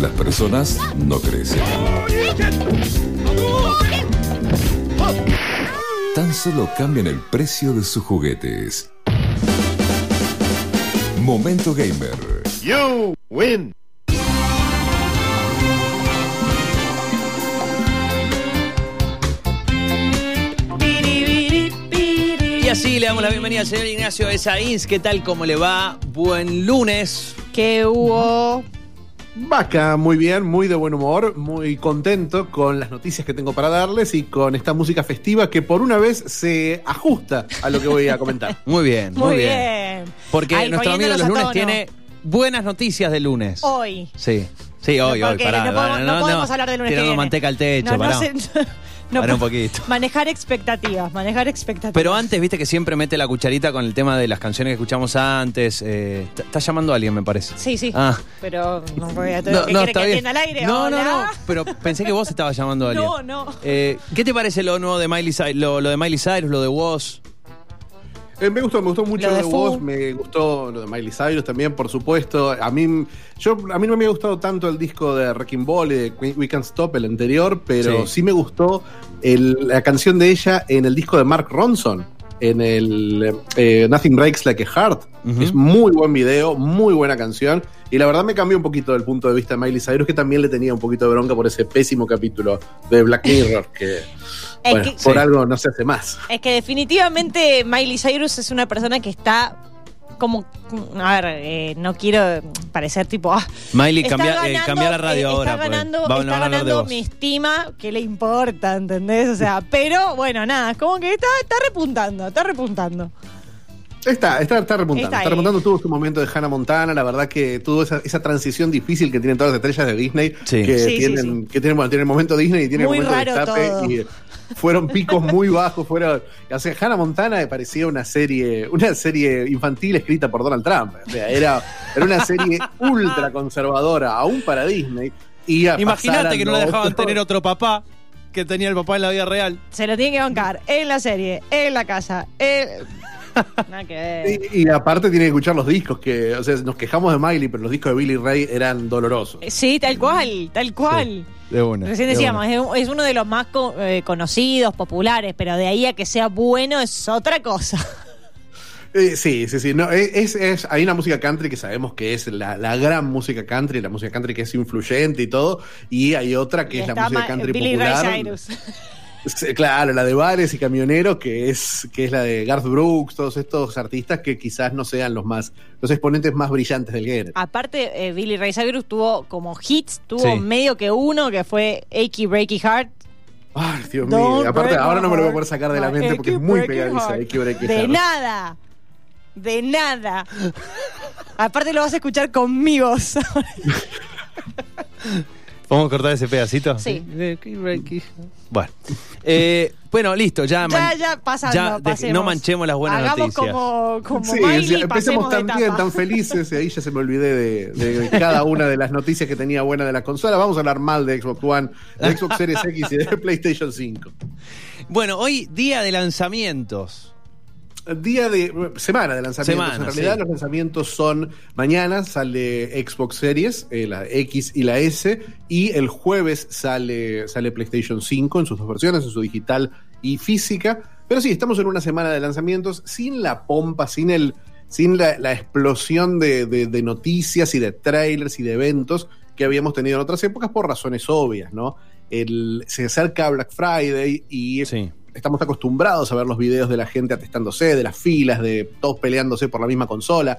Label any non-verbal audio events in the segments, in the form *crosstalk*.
Las personas no crecen. Tan solo cambian el precio de sus juguetes. Momento Gamer. You win. Y así le damos la bienvenida al señor Ignacio Esaíns. ¿Qué tal? ¿Cómo le va? Buen lunes. que hubo. Vaca, muy bien, muy de buen humor, muy contento con las noticias que tengo para darles y con esta música festiva que por una vez se ajusta a lo que voy a comentar. *laughs* Muy bien, muy, Muy bien. bien. Porque Ay, nuestro amigo de los lunes tono. tiene buenas noticias de lunes. Hoy. Sí, sí, hoy, No, hoy. porque Pará, no podemos- pará, no podemos hablar del lunes que viene. manteca al techo, No, *laughs* no pará. no un poquito. Manejar expectativas, manejar expectativas. Pero antes, viste que siempre mete la cucharita con el tema de las canciones que escuchamos antes. Eh, está llamando a alguien, me parece. Sí, sí. Ah. Pero no voy a No, ¿qué no, está que bien. al aire? No, no, Hola. no. Pero pensé que vos estabas llamando a alguien. *laughs* No, no. Eh, ¿Qué te parece lo nuevo de Miley Cyrus, lo, lo de Miley Cyrus, lo de Woz? Eh, me gustó, me gustó mucho Lo de de me gustó lo de Miley Cyrus también, por supuesto. A mí, yo, a mí no me ha gustado tanto el disco de Wrecking Ball y de We We Can't Stop, el anterior, pero Sí. sí, me gustó el- la canción de ella en el disco de Mark Ronson, en el eh, Nothing Breaks Like a Heart. Es muy buen video, muy buena canción. Y la verdad me cambió un poquito del punto de vista de Miley Cyrus, que también le tenía un poquito de bronca por ese pésimo capítulo de Black Mirror, que, Es bueno, que- por Sí. algo no se hace más. Es que definitivamente Miley Cyrus es una persona que está como. A ver, eh, no quiero parecer tipo. ah, Miley, está cambia, eh, ganando, cambia la radio eh, ahora. Está pues. ganando, está a hablar de ganando vos. mi estima, que le importa, ¿entendés? O sea, pero bueno, nada, es como que está, está repuntando, está repuntando. Está, está, está repuntando. Está Está, ahí. repuntando. Tuvo su momento de Hannah Montana. La verdad que tuvo esa, esa transición difícil que tienen todas las estrellas de Disney. Sí. Que, Sí, sí, tienen, que tienen, bueno, tienen el momento Disney y tienen Muy el momento raro de. Y fueron picos muy bajos. Fueron, o sea, Hannah Montana parecía una serie, una serie infantil escrita por Donald Trump. O sea, era, era una serie ultra conservadora, aún para Disney. Imagínate que no le dejaban otro. tener otro papá que tenía el papá en la vida real. Se lo tiene que bancar en la serie, en la casa, en... *laughs* Nada que ver. Y, y aparte tiene que escuchar los discos que, o sea, nos quejamos de Miley, pero los discos de Billy Ray eran dolorosos. Sí, tal cual, tal cual. De una. Recién decíamos, es, un- es uno de los más co- eh, conocidos, populares, pero de ahí a que sea bueno es otra cosa. *laughs* Eh, sí, sí, sí. No, es, es- hay una música country que sabemos que es la, la gran música country, la música country que es influyente y todo, y hay otra que Y es la música country Billy popular. Ray Cyrus. *laughs* Claro, la de bares y camioneros, que es, que es la de Garth Brooks, todos estos artistas que quizás no sean los más, los exponentes más brillantes del género. Aparte, eh, Billy Ray Cyrus tuvo como hits, tuvo Sí. medio que uno que fue Achy Breaky Heart. Ay, Dios Don't mío. Aparte, ahora no me lo voy a poder sacar de la mente porque es muy pegadiza. De nada. De nada. Aparte lo vas a escuchar con mi voz. *laughs* ¿Podemos cortar ese pedacito? Sí. Bueno. Eh, bueno, listo, ya. ya, ya, pasando, ya pasemos. no manchemos las buenas Hagamos noticias. como, como Sí, Miley sí, y empecemos tan bien, tan felices, y ahí ya se me olvidé de, de cada una de las noticias que tenía buena de la consola. Vamos a hablar mal de Xbox One, de Xbox Series X y de *laughs* PlayStation 5. Bueno, hoy día de lanzamientos. Día de semana de lanzamientos. Semana, en realidad sí. los lanzamientos son mañana sale Xbox Series, eh, la X y la S, y el jueves sale, sale PlayStation 5 en sus dos versiones, en su digital y física. Pero sí, estamos en una semana de lanzamientos sin la pompa, sin el, sin la, la explosión de, de- de noticias y de trailers y de eventos que habíamos tenido en otras épocas por razones obvias, ¿no? El, se acerca Black Friday y Sí. Estamos acostumbrados a ver los videos de la gente atestándose, de las filas, de todos peleándose por la misma consola.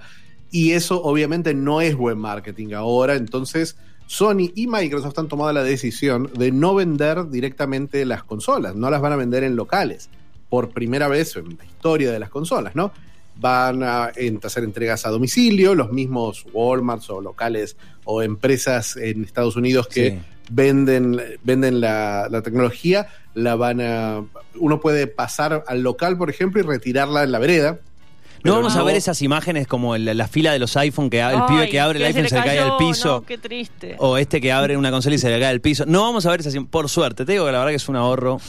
Y eso obviamente no es buen marketing ahora. Entonces, Sony y Microsoft han tomado la decisión de no vender directamente las consolas. No las van a vender en locales. Por primera vez en la historia de las consolas, ¿no? Van a hacer entregas a domicilio, los mismos Walmarts o locales o empresas en Estados Unidos que. Venden, venden la, la tecnología, la van a. Uno puede pasar al local, por ejemplo, y retirarla en la vereda. No vamos a ver esas imágenes como el- la fila de los iPhone, que el pibe que abre el iPhone se le cae al piso. qué triste. O este que abre una consola y se le cae al piso. No vamos a ver esas Por suerte, te digo que la verdad que es un ahorro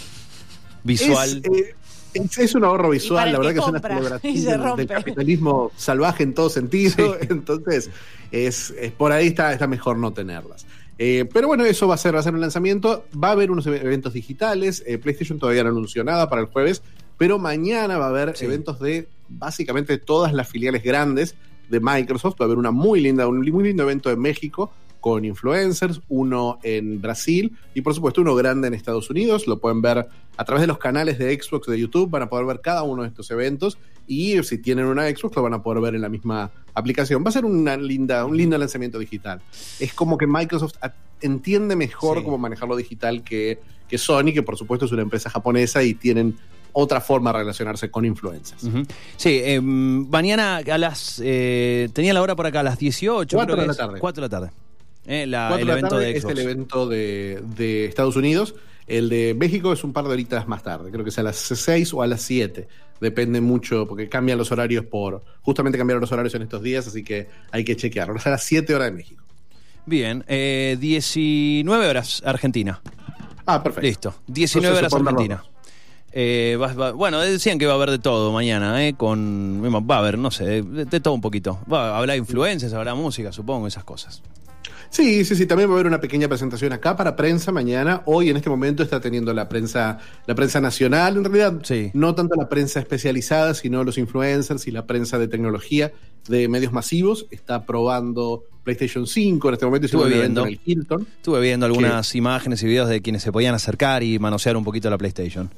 visual. Es, eh, es- es un ahorro visual, la verdad que es una *laughs* celebración se del- capitalismo salvaje en todo sentido. *laughs* Entonces, es, es- por ahí está, está mejor no tenerlas. Eh, pero bueno, eso va a ser, va a ser un lanzamiento. Va a haber unos eventos digitales. Eh, PlayStation todavía no anunció nada para el jueves, pero mañana va a haber Sí. eventos de básicamente todas las filiales grandes de Microsoft. Va a haber una muy linda, un muy lindo evento en México con influencers, uno en Brasil y por supuesto uno grande en Estados Unidos. Lo pueden ver a través de los canales de Xbox de YouTube, van a poder ver cada uno de estos eventos y si tienen una Xbox lo van a poder ver en la misma aplicación. Va a ser una linda, un lindo lanzamiento digital. Es como que Microsoft entiende mejor Sí. cómo manejar lo digital que, que Sony, que por supuesto es una empresa japonesa y tienen otra forma de relacionarse con influencers. Sí, eh, mañana a las. eh, tenía la hora por acá, a las 18. Cuatro creo de que la tarde. 4 de la tarde. Eh, la- el evento de es el evento de, de Estados Unidos. El de México es un par de horitas más tarde. Creo que es a las 6 o a las 7. Depende mucho, porque cambian los horarios por. Justamente cambiaron los horarios en estos días, así que hay que chequearlo. Es a las 7 horas de México. Bien, eh, 19 horas Argentina. Ah, perfecto. Listo, 19 Entonces, horas Argentina. Eh, va- va- bueno, decían que va a haber de todo mañana, ¿eh? Con, va a haber, no sé, de, de todo un poquito. Va, habrá influencias, habrá música, supongo, esas cosas. Sí, sí, sí, también va a haber una pequeña presentación acá para prensa mañana. Hoy en este momento está teniendo la prensa, la prensa nacional, en realidad, Sí. no tanto la prensa especializada, sino los influencers y la prensa de tecnología de medios masivos. Está probando PlayStation 5 en este momento, Estuve viendo. en el Hilton. Estuve viendo algunas imágenes y videos de quienes se podían acercar y manosear un poquito la PlayStation.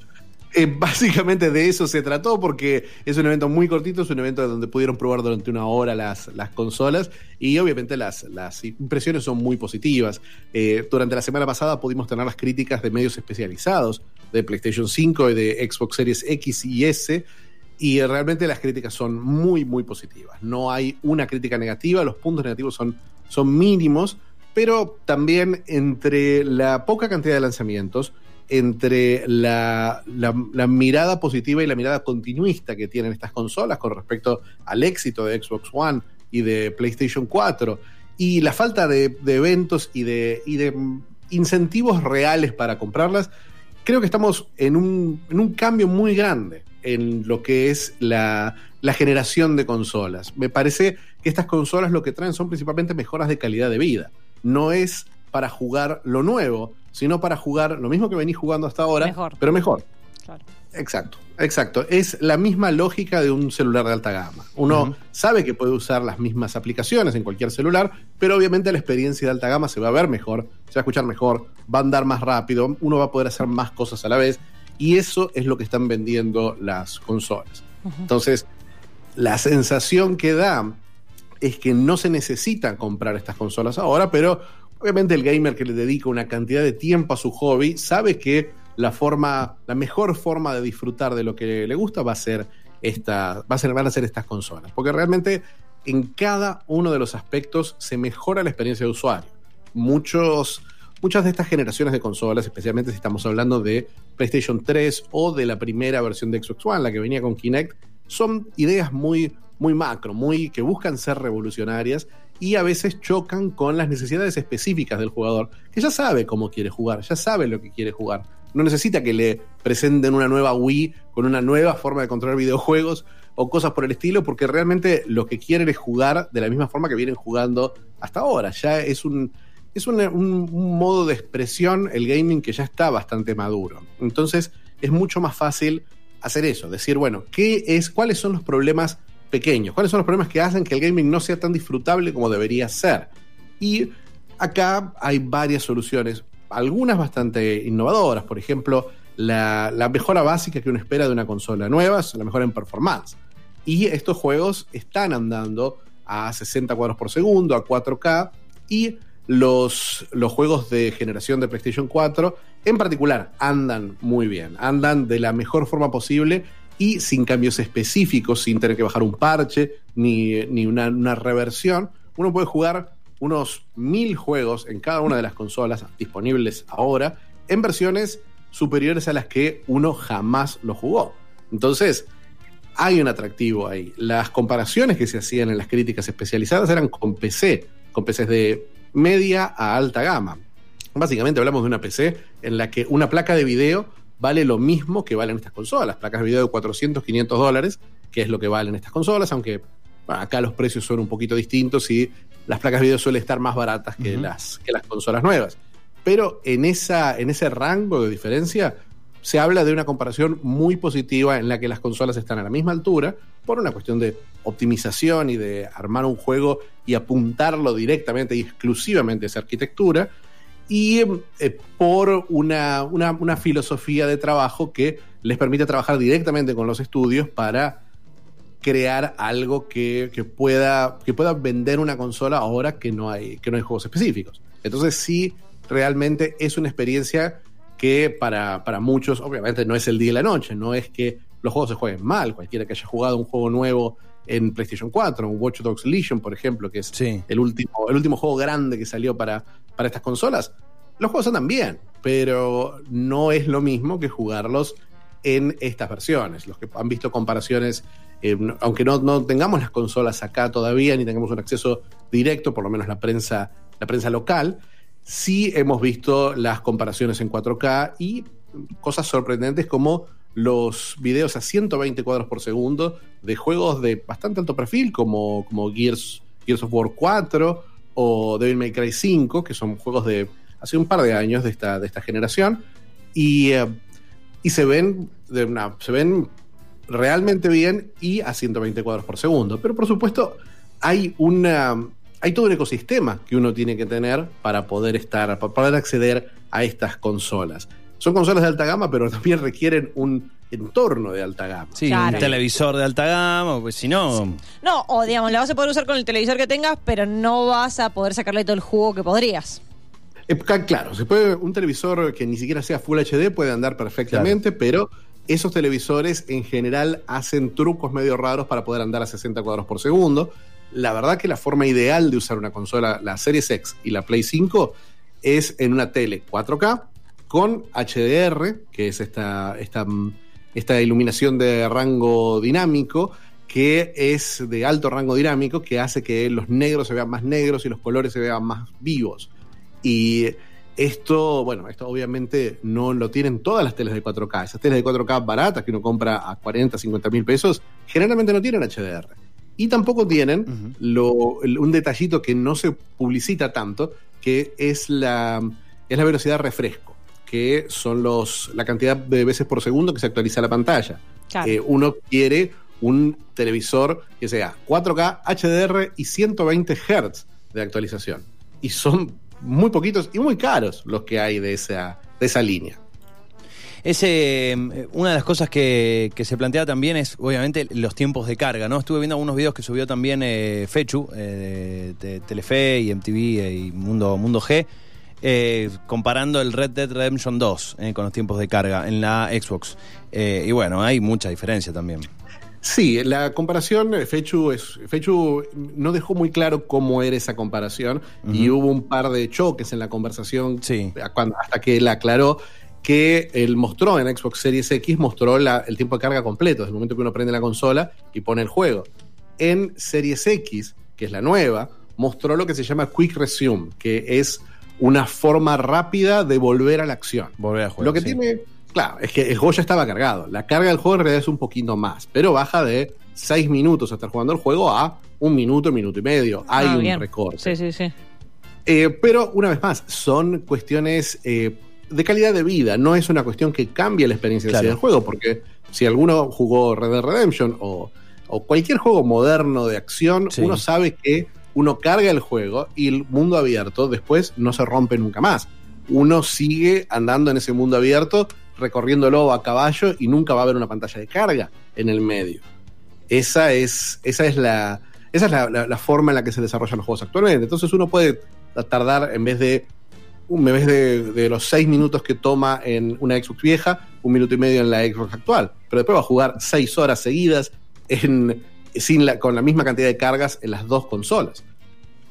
Eh, básicamente de eso se trató porque es un evento muy cortito, es un evento donde pudieron probar durante una hora las, las consolas y obviamente las, las impresiones son muy positivas. Eh, durante la semana pasada pudimos tener las críticas de medios especializados de PlayStation 5 y de Xbox Series X y S y realmente las críticas son muy, muy positivas. No hay una crítica negativa, los puntos negativos son, son mínimos, pero también entre la poca cantidad de lanzamientos, entre la, mirada positiva y la mirada continuista que tienen estas consolas con respecto al éxito de Xbox One y de PlayStation 4 y la falta de, eventos y de, incentivos reales para comprarlas, creo que estamos en un, en un cambio muy grande en lo que es la, la generación de consolas. Me parece que estas consolas lo que traen son principalmente mejoras de calidad de vida. No es para jugar lo nuevo, sino para jugar lo mismo que venís jugando hasta ahora, Mejor. pero mejor. Claro. Exacto, exacto. Es la misma lógica de un celular de alta gama. Uno sabe que puede usar las mismas aplicaciones en cualquier celular, pero obviamente la experiencia de alta gama se va a ver mejor, se va a escuchar mejor, va a andar más rápido, uno va a poder hacer más cosas a la vez, y eso es lo que están vendiendo las consolas. Entonces, la sensación que da es que no se necesita comprar estas consolas ahora, pero obviamente el gamer que le dedica una cantidad de tiempo a su hobby sabe que la forma, la mejor forma de disfrutar de lo que le gusta va a ser esta, va a ser, van a ser estas consolas, porque realmente en cada uno de los aspectos se mejora la experiencia de usuario. Muchos, muchas de estas generaciones de consolas, especialmente si estamos hablando de PlayStation 3 o de la primera versión de Xbox One, la que venía con Kinect, son ideas muy, muy macro, muy que buscan ser revolucionarias y a veces chocan con las necesidades específicas del jugador, que ya sabe cómo quiere jugar, ya sabe lo que quiere jugar. No necesita que le presenten una nueva Wii con una nueva forma de controlar videojuegos o cosas por el estilo, porque realmente lo que quieren es jugar de la misma forma que vienen jugando hasta ahora. Ya es un, es un modo de expresión, el gaming, que ya está bastante maduro. Entonces es mucho más fácil hacer eso, decir, bueno, ¿qué es, ¿cuáles son los problemas pequeños? ¿Cuáles son los problemas que hacen que el gaming no sea tan disfrutable como debería ser? Y acá hay varias soluciones, algunas bastante innovadoras, por ejemplo, la, la mejora básica que uno espera de una consola nueva es la mejora en performance. Y estos juegos están andando a 60 cuadros por segundo, a 4K, y los, los juegos de generación de PlayStation 4 en particular andan muy bien, andan de la mejor forma posible y sin cambios específicos, sin tener que bajar un parche ni, ni una, una reversión. Uno puede jugar unos mil juegos en cada una de las consolas disponibles ahora en versiones superiores a las que uno jamás lo jugó. Entonces, hay un atractivo ahí. Las comparaciones que se hacían en las críticas especializadas eran con PC, con PCs de media a alta gama. Básicamente hablamos de una PC en la que una placa de video vale lo mismo que valen estas consolas. Placas de video de 400, 500 dólares, que es lo que valen estas consolas, aunque bueno, acá los precios son un poquito distintos y las placas de video suelen estar más baratas que, las, que las consolas nuevas. Pero en, esa, en ese rango de diferencia se habla de una comparación muy positiva en la que las consolas están a la misma altura por una cuestión de optimización y de armar un juego y apuntarlo directamente y exclusivamente a esa arquitectura y eh, por una, una- filosofía de trabajo que les permite trabajar directamente con los estudios para crear algo que, que pueda, que pueda vender una consola ahora que no, hay, que no hay juegos específicos. Entonces sí, realmente es una experiencia que para, para muchos, obviamente no es el día y la noche, no es que los juegos se jueguen mal, cualquiera que haya jugado un juego nuevo en PlayStation 4, un Watch Dogs Legion, por ejemplo, que es Sí. el último, el último juego grande que salió para, para estas consolas. Los juegos andan bien, pero no es lo mismo que jugarlos en estas versiones. Los que han visto comparaciones, eh, aunque no, no tengamos las consolas acá todavía, ni tengamos un acceso directo, por lo menos la prensa, la prensa local, sí hemos visto las comparaciones en 4K y cosas sorprendentes como los videos a 120 cuadros por segundo de juegos de bastante alto perfil como, como Gears, Gears of War 4 o Devil May Cry 5, que son juegos de hace un par de años de esta, de esta generación. Y, eh, y se ven de una, se ven realmente bien y a 120 cuadros por segundo. Pero por supuesto, hay una. Hay todo un ecosistema que uno tiene que tener para poder estar, para poder acceder a estas consolas. Son consolas de alta gama, pero también requieren un entorno de alta gama. Sí, Claro. un televisor de alta gama, pues si no. No, o digamos, la vas a poder usar con el televisor que tengas, pero no vas a poder sacarle todo el jugo que podrías. Eh, Claro, se puede, un televisor que ni siquiera sea Full HD puede andar perfectamente, pero esos televisores en general hacen trucos medio raros para poder andar a 60 cuadros por segundo. La verdad que la forma ideal de usar una consola, la Series X y la Play 5, es en una tele 4K con HDR, que es esta, esta, esta iluminación de rango dinámico, que es de alto rango dinámico, que hace que los negros se vean más negros y los colores se vean más vivos. Y esto, bueno, esto obviamente no lo tienen todas las teles de 4K. Esas teles de 4K baratas que uno compra a 40, 50 mil pesos, generalmente no tienen HDR. Y tampoco tienen lo- un detallito que no se publicita tanto, que es la, es la velocidad de refresco, que son los, la cantidad de veces por segundo que se actualiza la pantalla. Claro. Eh, uno quiere un televisor que sea 4K, HDR y 120 Hz de actualización. Y son muy poquitos y muy caros los que hay de esa, de esa línea. Ese, eh, una de las cosas que, que se plantea también es, obviamente, los tiempos de carga, ¿no? Estuve viendo algunos videos que subió también eh, Fechu, eh, de, de Telefe y MTV y Mundo, Mundo G, eh, comparando el Red Dead Redemption 2 eh, con los tiempos de carga en la Xbox. Eh, y bueno, hay mucha diferencia también. Sí, la comparación, eh, Fechu, es, Fechu no dejó muy claro cómo era esa comparación y hubo un par de choques en la conversación Sí. cuando- hasta que él aclaró que él mostró en Xbox Series X, mostró la- el tiempo de carga completo, desde el momento que uno prende la consola y pone el juego. En Series X, que es la nueva, mostró lo que se llama Quick Resume, que es una forma rápida de volver a la acción. Volver a jugar. Lo que sí. tiene, claro, es que el juego ya estaba cargado. La carga del juego en realidad es un poquito más, pero baja de 6 minutos a estar jugando el juego a un minuto, minuto y medio. Hay Ah, un bien. recorte. Sí, sí, sí. Eh, pero una vez más, son cuestiones eh, de calidad de vida. No es una cuestión que cambie la experiencia Claro. del juego, porque si alguno jugó Red Dead Redemption o, o cualquier juego moderno de acción, Sí. uno sabe que uno carga el juego y el mundo abierto después no se rompe nunca más. Uno sigue andando en ese mundo abierto, recorriéndolo a caballo y nunca va a haber una pantalla de carga en el medio. Esa es, esa es la, esa es la, forma en la que se desarrollan los juegos actualmente. Entonces uno puede tardar en vez de en vez de, de los seis minutos que toma en una Xbox vieja, un minuto y medio en la Xbox actual. Pero después va a jugar seis horas seguidas en, sin la, con la misma cantidad de cargas en las dos consolas.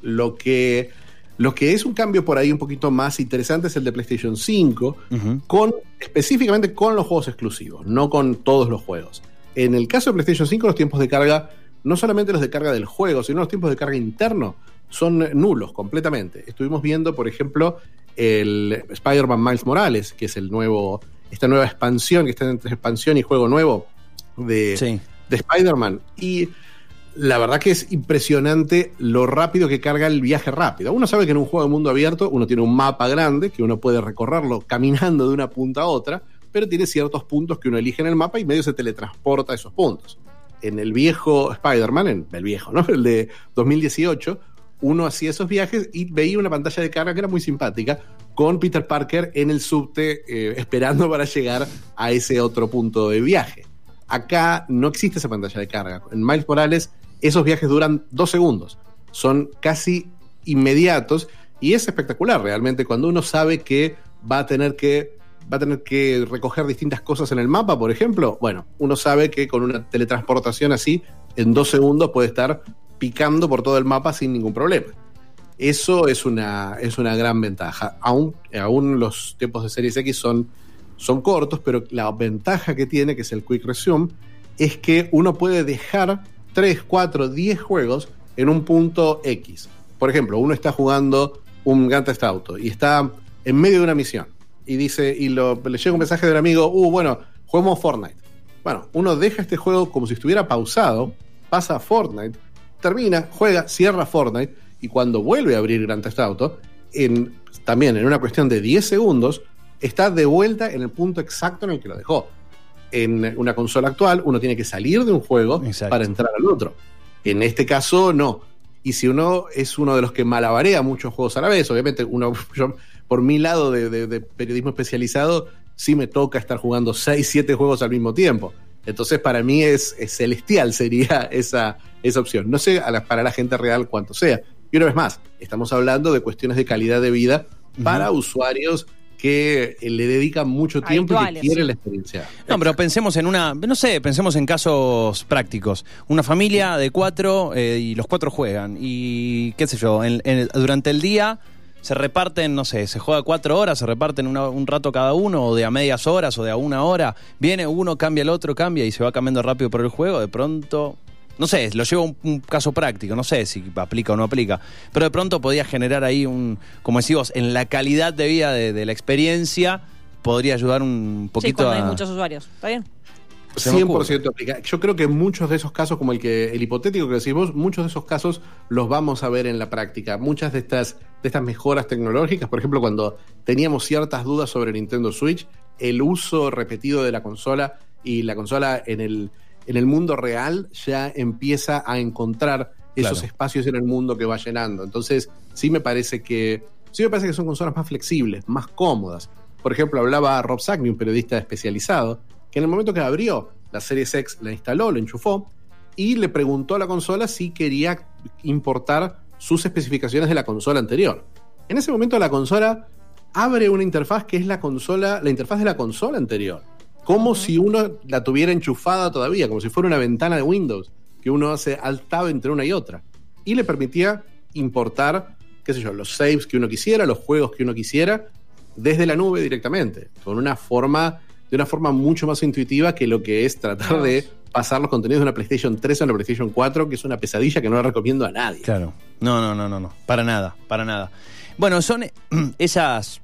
Lo que, lo que es un cambio por ahí un poquito más interesante es el de PlayStation 5, Ujú. con, específicamente con los juegos exclusivos, no con todos los juegos. En el caso de PlayStation 5, los tiempos de carga, no solamente los de carga del juego, sino los tiempos de carga interno, son nulos completamente. Estuvimos viendo, por ejemplo, el Spider-Man Miles Morales, que es el nuevo, esta nueva expansión, que está entre expansión y juego nuevo de, Sí. De Spider-Man. Y la verdad que es impresionante lo rápido que carga el viaje rápido. Uno sabe que en un juego de mundo abierto uno tiene un mapa grande que uno puede recorrerlo caminando de una punta a otra, pero tiene ciertos puntos que uno elige en el mapa y medio se teletransporta a esos puntos. En el viejo Spider-Man, en el viejo, ¿no? *laughs* El de 2018, uno hacía esos viajes y veía una pantalla de carga que era muy simpática, con Peter Parker en el subte eh, esperando para llegar a ese otro punto de viaje. Acá no existe esa pantalla de carga. En Miles Morales esos viajes duran dos segundos, son casi inmediatos y es espectacular realmente cuando uno sabe que va a tener que va a tener que recoger distintas cosas en el mapa, por ejemplo, bueno, uno sabe que con una teletransportación así, en dos segundos puede estar picando por todo el mapa sin ningún problema. Eso es una, es una gran ventaja. Aún, aún los tiempos de Series X son, son cortos, pero la ventaja que tiene, que es el Quick Resume, es que uno puede dejar 3, 4, 10 juegos en un punto X. Por ejemplo, uno está jugando un Grand Theft Auto y está en medio de una misión y dice y le llega un mensaje del amigo, uh, bueno, juguemos Fortnite. Bueno, uno deja este juego como si estuviera pausado, pasa a Fortnite, termina, juega, cierra Fortnite y cuando vuelve a abrir Grand Theft Auto, en, también en una cuestión de 10 segundos, está de vuelta en el punto exacto en el que lo dejó. En una consola actual, uno tiene que salir de un juego Exacto. para entrar al otro. En este caso, no. Y si uno es uno de los que malabarea muchos juegos a la vez, obviamente uno, *laughs* yo, por mi lado de, de- de periodismo especializado, sí me toca estar jugando 6, 7 juegos al mismo tiempo. Entonces, para mí es, es celestial *laughs* sería esa, esa opción. No sé la- para la gente real cuánto sea. Y una vez más, estamos hablando de cuestiones de calidad de vida para usuarios que eh, le dedican mucho tiempo y que quieren la experiencia. No, pero pensemos en una, no sé, pensemos en casos prácticos. Una familia de cuatro eh, y los cuatro juegan y qué sé yo, en- en- durante el día se reparten, no sé, se juega cuatro horas, se reparten una- un rato cada uno o de a medias horas o de a una hora. Viene uno, cambia el otro, cambia y se va cambiando rápido por el juego. De pronto, no sé, lo llevo a un, un caso práctico, no sé si aplica o no aplica, pero de pronto podía generar ahí un, como decimos, en la calidad de vida de, de la experiencia podría ayudar un Sí, poquito cuando a... hay muchos usuarios. ¿Está bien? Se me ocurre. 100% aplica. Yo creo que muchos de esos casos, como el que el hipotético que decís vos, muchos de esos casos los vamos a ver en la práctica. Muchas de estas, de estas mejoras tecnológicas, por ejemplo, cuando teníamos ciertas dudas sobre Nintendo Switch, el uso repetido de la consola y la consola en el, en el mundo real ya empieza a encontrar esos Claro. espacios en el mundo que va llenando. Entonces, sí me parece que sí me parece que son consolas más flexibles, más cómodas. Por ejemplo, hablaba Rob Sagni, un periodista especializado, que en el momento que abrió la Series X, la instaló, la enchufó y le preguntó a la consola si quería importar sus especificaciones de la consola anterior. En ese momento la consola abre una interfaz que es la consola, la interfaz de la consola anterior, como si uno la tuviera enchufada todavía, como si fuera una ventana de Windows que uno hace alt tab entre una y otra y le permitía importar, qué sé yo, los saves que uno quisiera, los juegos que uno quisiera desde la nube directamente, con una forma de una forma mucho más intuitiva que lo que es tratar de pasar los contenidos de una PlayStation 3 a una PlayStation 4, que es una pesadilla que no la recomiendo a nadie. Claro. No, no, no, no, no. Para nada, para nada. Bueno, son eh, *clears throat* esas.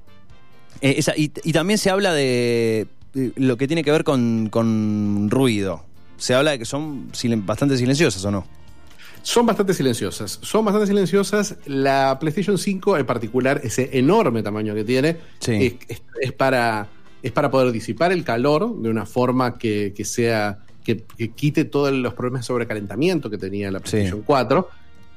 eh, esa- y, y también se habla de lo que tiene que ver con, con ruido. Se habla de que son silen- bastante silenciosas o no. Son bastante silenciosas. Son bastante silenciosas. La PlayStation 5 en particular, ese enorme tamaño que tiene, Sí. es, es- es para, es para poder disipar el calor de una forma que, que sea. Que, que quite todos los problemas de sobrecalentamiento que tenía la PlayStation 4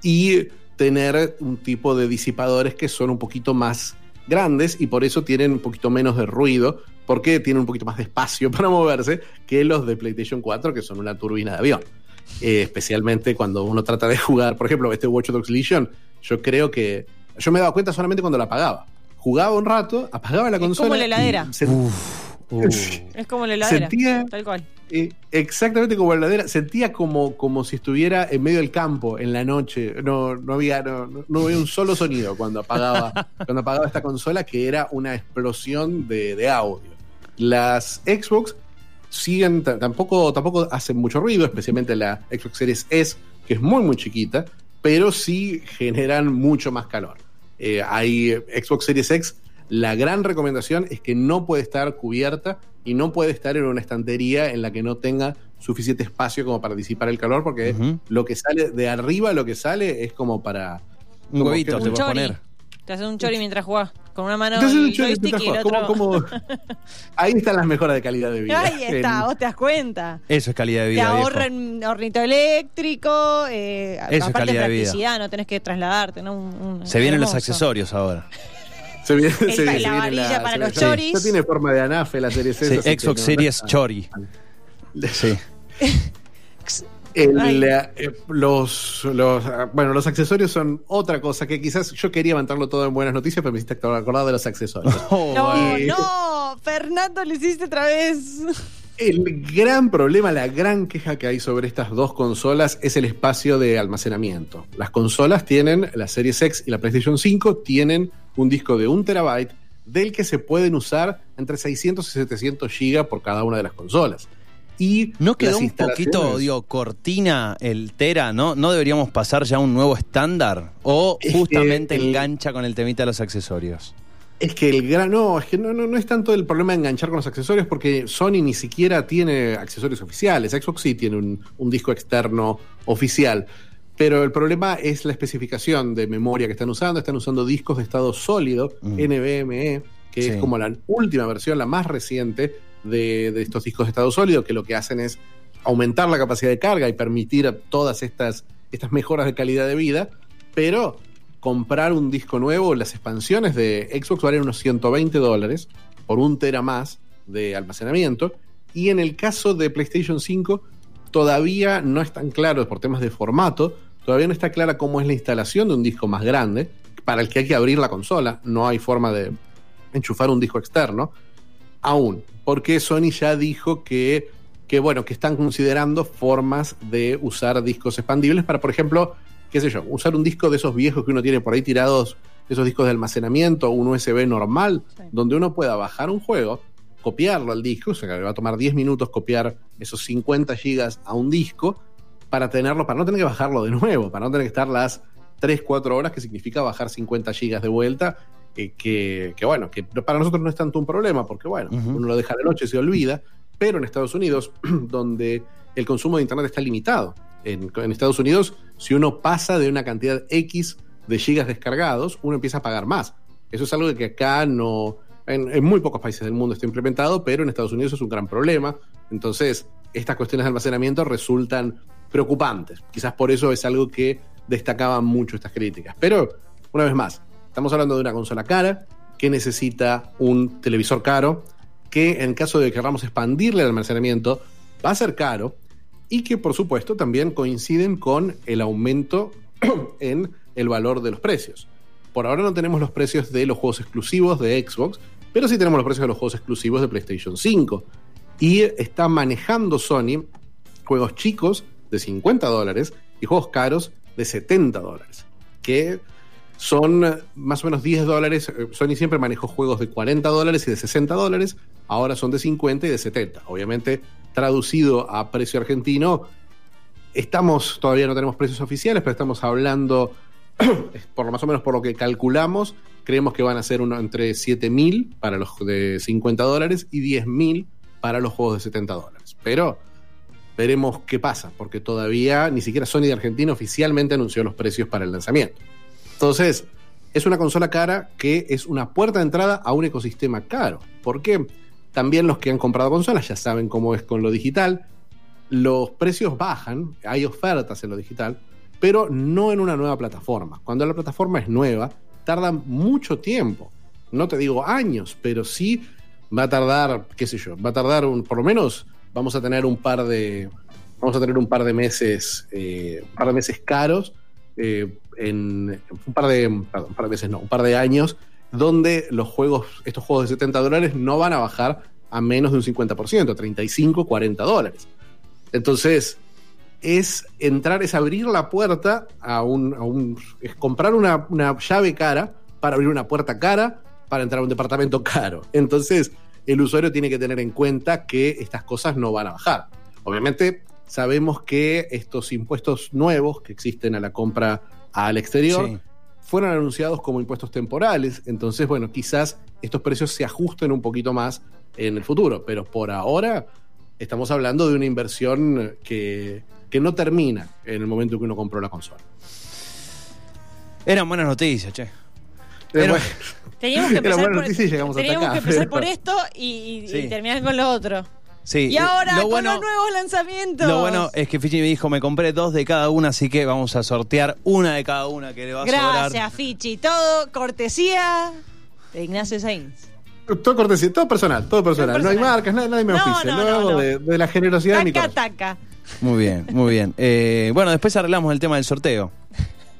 y tener un tipo de disipadores que son un poquito más grandes y por eso tienen un poquito menos de ruido, porque tienen un poquito más de espacio *laughs* para moverse que los de PlayStation 4, que son una turbina de avión. Eh, especialmente cuando uno trata de jugar, por ejemplo, este Watch Dogs Legion, yo creo que yo me he dado cuenta solamente cuando la apagaba. Jugaba un rato, apagaba la Es consola. como la heladera. y se- Es como la heladera. Sentía- Tal cual. eh, exactamente como la heladera. Sentía como, como si estuviera en medio del campo en la noche. No, no había, no, no- había un solo sonido cuando apagaba, *laughs* cuando apagaba esta consola, que era una explosión de, de audio. Las Xbox siguen, tampoco, tampoco hacen mucho ruido, especialmente la Xbox Series S, que es muy, muy chiquita, pero sí generan mucho más calor. Eh, hay Xbox Series X La gran recomendación es que no puede estar cubierta y no puede estar en una estantería en la que no tenga suficiente espacio como para disipar el calor, porque lo que sale de arriba, lo que sale es como para. Un como huevito que- te puedes poner. Te haces un chori mientras jugás. Con una mano Entonces, el un chori joystick y el mientras otro. juegas, ¿cómo- cómo- *laughs* Ahí están las mejoras de calidad de vida. Ahí está, En- vos te das cuenta. Eso es calidad de Te vida. viejo. ahorran hornito eléctrico, eh, Eso es aparte calidad de vida. no tenés que trasladarte, ¿no? Un- un- Se vienen los accesorios ahora. *laughs* Se viene, El- se viene- la viene varilla para los choris. Ya tiene forma de anafe la serie C. Sí, Xbox no- Series no- Chori. Sí. El, eh, los, los, ah, bueno, los accesorios son otra cosa que quizás yo quería levantarlo todo en buenas noticias, pero me hiciste acordar de los accesorios. *laughs* Oh, No, no, Fernando lo hiciste otra vez. El gran problema, la gran queja que hay sobre estas dos consolas es el espacio de almacenamiento. Las consolas tienen, la Series X y la PlayStation 5 tienen un disco de un terabyte del que se pueden usar entre 600 y 700 gigas por cada una de las consolas. Y ¿No quedó un poquito, digo, cortina el Tera? ¿no? ¿No deberíamos pasar ya a un nuevo estándar? ¿O Es que justamente engancha con el temita de los accesorios? Es que el gran. No, es que no, no, no es tanto el problema de enganchar con los accesorios, porque Sony ni siquiera tiene accesorios oficiales. Xbox sí tiene un, un disco externo oficial. Pero el problema es la especificación de memoria que están usando. Están usando discos de estado sólido, Mm. NVMe, que Sí. es como la última versión, la más reciente de, de estos discos de estado sólido, que lo que hacen es aumentar la capacidad de carga y permitir todas estas, estas mejoras de calidad de vida. Pero comprar un disco nuevo, las expansiones de Xbox valen unos 120 dólares por un tera más de almacenamiento. Y en el caso de PlayStation 5, todavía no están claros por temas de formato, todavía no está clara cómo es la instalación de un disco más grande, para el que hay que abrir la consola. No hay forma de enchufar un disco externo. Aún, porque Sony ya dijo que, que, bueno, que están considerando formas de usar discos expandibles para, por ejemplo, qué sé yo, usar un disco de esos viejos que uno tiene por ahí tirados, esos discos de almacenamiento, un USB normal, Sí. donde uno pueda bajar un juego, copiarlo al disco, o sea, que le va a tomar 10 minutos copiar esos 50 gigas a un disco, para tenerlo, para no tener que bajarlo de nuevo, para no tener que estar las 3, 4 horas, que significa bajar 50 gigas de vuelta, que, que, bueno, que para nosotros no es tanto un problema, porque bueno, uno lo deja a la noche y se olvida, pero en Estados Unidos, *clears throat* donde el consumo de Internet está limitado, en, en Estados Unidos, si uno pasa de una cantidad X de gigas descargados, uno empieza a pagar más. Eso es algo que acá no, en, en muy pocos países del mundo está implementado, pero en Estados Unidos es un gran problema. Entonces, estas cuestiones de almacenamiento resultan preocupantes. Quizás por eso es algo que destacaban mucho estas críticas. Pero, una vez más, estamos hablando de una consola cara que necesita un televisor caro, que en caso de que queramos expandirle el almacenamiento, va a ser caro y que por supuesto también coinciden con el aumento *clears throat* en el valor de los precios. Por ahora no tenemos los precios de los juegos exclusivos de Xbox, pero sí tenemos los precios de los juegos exclusivos de PlayStation 5. Y está manejando Sony juegos chicos de 50 dólares y juegos caros de 70 dólares, que son más o menos 10 dólares. Eh, Sony siempre manejó juegos de 40 dólares y de 60 dólares, ahora son de 50 y de 70. Obviamente, traducido a precio argentino, estamos, todavía no tenemos precios oficiales, pero estamos hablando, *clears throat* por lo más o menos por lo que calculamos, creemos que van a ser uno entre 7 mil para los de 50 dólares y 10 mil para los juegos de 70 dólares. Pero veremos qué pasa, porque todavía ni siquiera Sony de Argentina oficialmente anunció los precios para el lanzamiento. Entonces, es una consola cara que es una puerta de entrada a un ecosistema caro. Porque también los que han comprado consolas ya saben cómo es con lo digital. Los precios bajan, hay ofertas en lo digital, pero no en una nueva plataforma. Cuando la plataforma es nueva, tarda mucho tiempo. No te digo años, pero sí va a tardar, qué sé yo, va a tardar un, por lo menos vamos a tener un par de, vamos a tener un par de meses, eh, un par de meses caros, eh, en un par de, perdón, un par de meses no, un par de años, donde los juegos, estos juegos de 70 dólares no van a bajar a menos de un 50%, 35, 40 dólares. Entonces, es entrar, es abrir la puerta a un, a un es comprar una, una llave cara para abrir una puerta cara para entrar a un departamento *laughs* caro. Entonces, el usuario tiene que tener en cuenta que estas cosas no van a bajar. Obviamente, sabemos que estos impuestos nuevos que existen a la compra al exterior Sí. fueron anunciados como impuestos temporales, entonces, bueno, quizás estos precios se ajusten un poquito más en el futuro, pero por ahora estamos hablando de una inversión que, que no termina en el momento en que uno compró la consola. Eran buenas noticias, che. Eh, Pero- bueno, Teníamos que *laughs* empezar, buena por, noticia y llegamos hasta teníamos acá, que empezar pero- por esto y, y- y Sí. terminar con lo otro. Sí. Y ahora lo con bueno, los nuevos lanzamientos. Lo bueno es que Fichi me dijo, me compré dos de cada una, así que vamos a sortear una de cada una que le va a sobrar. Gracias, Fichi. Todo cortesía de Ignacio Sainz. todo cortesía, todo personal, todo personal. Todo No hay marcas, nadie, nadie me No, auspicia. no, no. De, de la generosidad de mi Taca, corazón. taca. Muy bien, muy bien. Eh, bueno, después arreglamos el tema del sorteo.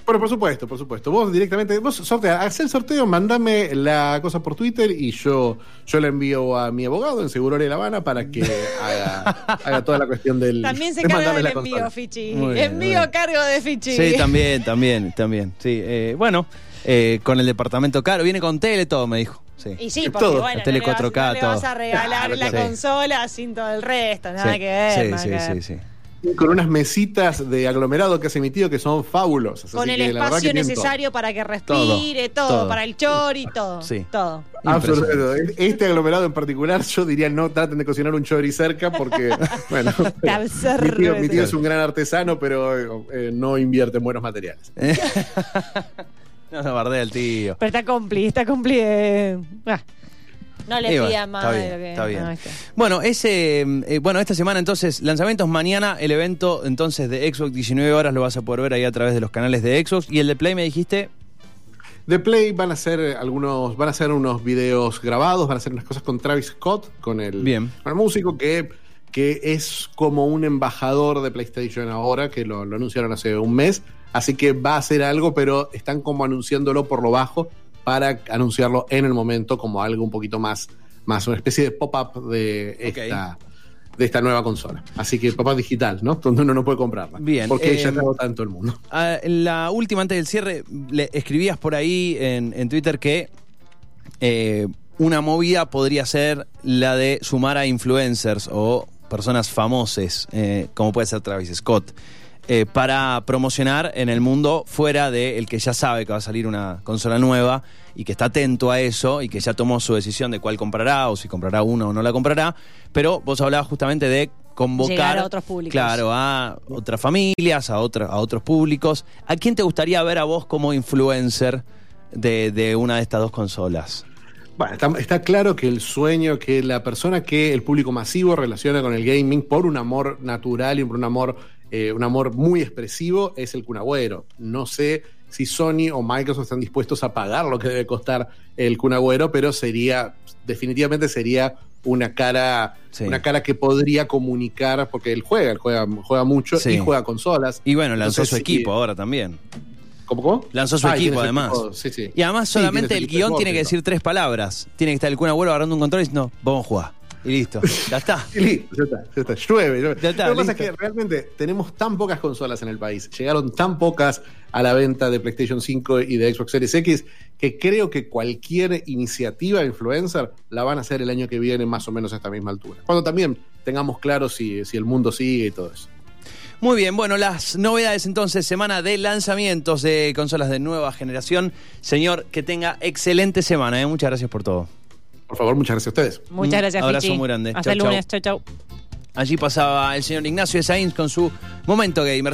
Pero por supuesto, por supuesto. Vos directamente, vos sortea, haz el sorteo, mandame la cosa por Twitter y yo, yo la envío a mi abogado en Seguroria de La Habana para que *laughs* haga, haga toda la cuestión del. También se de carga del envío, consola. Fichi. Bien, envío cargo de Fichi. Sí, también, también, también. Sí, eh, bueno, eh, con el departamento caro, viene con tele todo, me dijo. Sí. Y sí, porque todo. bueno, La tele no, le vas, 4K, no le vas todo. a regalar Claro, la claro. consola sin todo el resto, nada sí, que ver. sí, sí, que sí, ver. sí. Con unas mesitas de aglomerado que has emitido que son fabulosas. Con así el que espacio necesario para que respire, todo, todo. para el chori, todo. Sí. Todo. Absolutamente. Este aglomerado en particular, yo diría no traten de cocinar un chori cerca porque, *laughs* bueno, absurdo mi tío, mi tío es un gran artesano, pero eh, no invierte en buenos materiales. *laughs* no se bardea el tío. Pero está compli, está compli. eh, ah. No le pidan más está bien, que. está bien. no, está. Bueno, ese, eh, bueno, esta semana entonces, lanzamientos mañana, el evento entonces de Xbox 19 horas lo vas a poder ver ahí a través de los canales de Xbox. Y el de Play me dijiste, De Play van a hacer algunos, van a hacer unos videos grabados, van a hacer unas cosas con Travis Scott, con el, Bien. con el músico que, que es como un embajador de PlayStation ahora, que lo, lo anunciaron hace un mes. Así que va a hacer algo, pero están como anunciándolo por lo bajo para anunciarlo en el momento como algo un poquito más, más una especie de pop-up de esta, de esta nueva consola. Así que pop-up digital, ¿no? Donde uno no puede comprarla. Bien, Porque eh, ya está en todo el mundo. Ah, la última, antes del cierre, le escribías por ahí en, en Twitter que eh, una movida podría ser la de sumar a influencers o personas famosas, eh, como puede ser Travis Scott, eh, para promocionar en el mundo fuera de el que ya sabe que va a salir una consola nueva y que está atento a eso y que ya tomó su decisión de cuál comprará o si comprará una o no la comprará. Pero vos hablabas justamente de convocar Llegar a otros públicos. Claro, a otras familias, a, otra- a otros públicos. ¿A quién te gustaría ver a vos como influencer de, de una de estas dos consolas? Bueno, está, está claro que el sueño, que la persona que el público masivo relaciona con el gaming por un amor natural y por un amor, eh, un amor muy expresivo es el cunagüero. No sé si Sony o Microsoft están dispuestos a pagar lo que debe costar el cunagüero, pero sería, definitivamente sería una cara, Sí. una cara que podría comunicar, porque él juega, él juega, juega mucho Sí. y juega consolas. Y bueno, lanzó Entonces, su sí. equipo ahora también. ¿Cómo, cómo? Lanzó su Ah, equipo, además. equipo, sí, sí. Y además solamente el guion tiene que decir tres palabras. Tiene que estar el Kun agarrando un control y diciendo, vamos a jugar. Y listo. Ya está. *laughs* Y listo, ya está, ya está. Llueve, llueve. Ya está, Lo que pasa es que realmente tenemos tan pocas consolas en el país, llegaron tan pocas a la venta de PlayStation 5 y de Xbox Series X, que creo que cualquier iniciativa de influencer la van a hacer el año que viene más o menos a esta misma altura. Cuando también tengamos claro si, si el mundo sigue y todo eso. Muy bien, bueno, las novedades entonces, semana de lanzamientos de consolas de nueva generación. Señor, que tenga excelente semana, ¿eh? Muchas gracias por todo. Por favor, muchas gracias a ustedes. Muchas Un gracias, abrazo Fichi. muy grande. Hasta Chau, el chau. lunes. Chau, chau. Allí pasaba el señor Ignacio de Sainz con su momento gamer.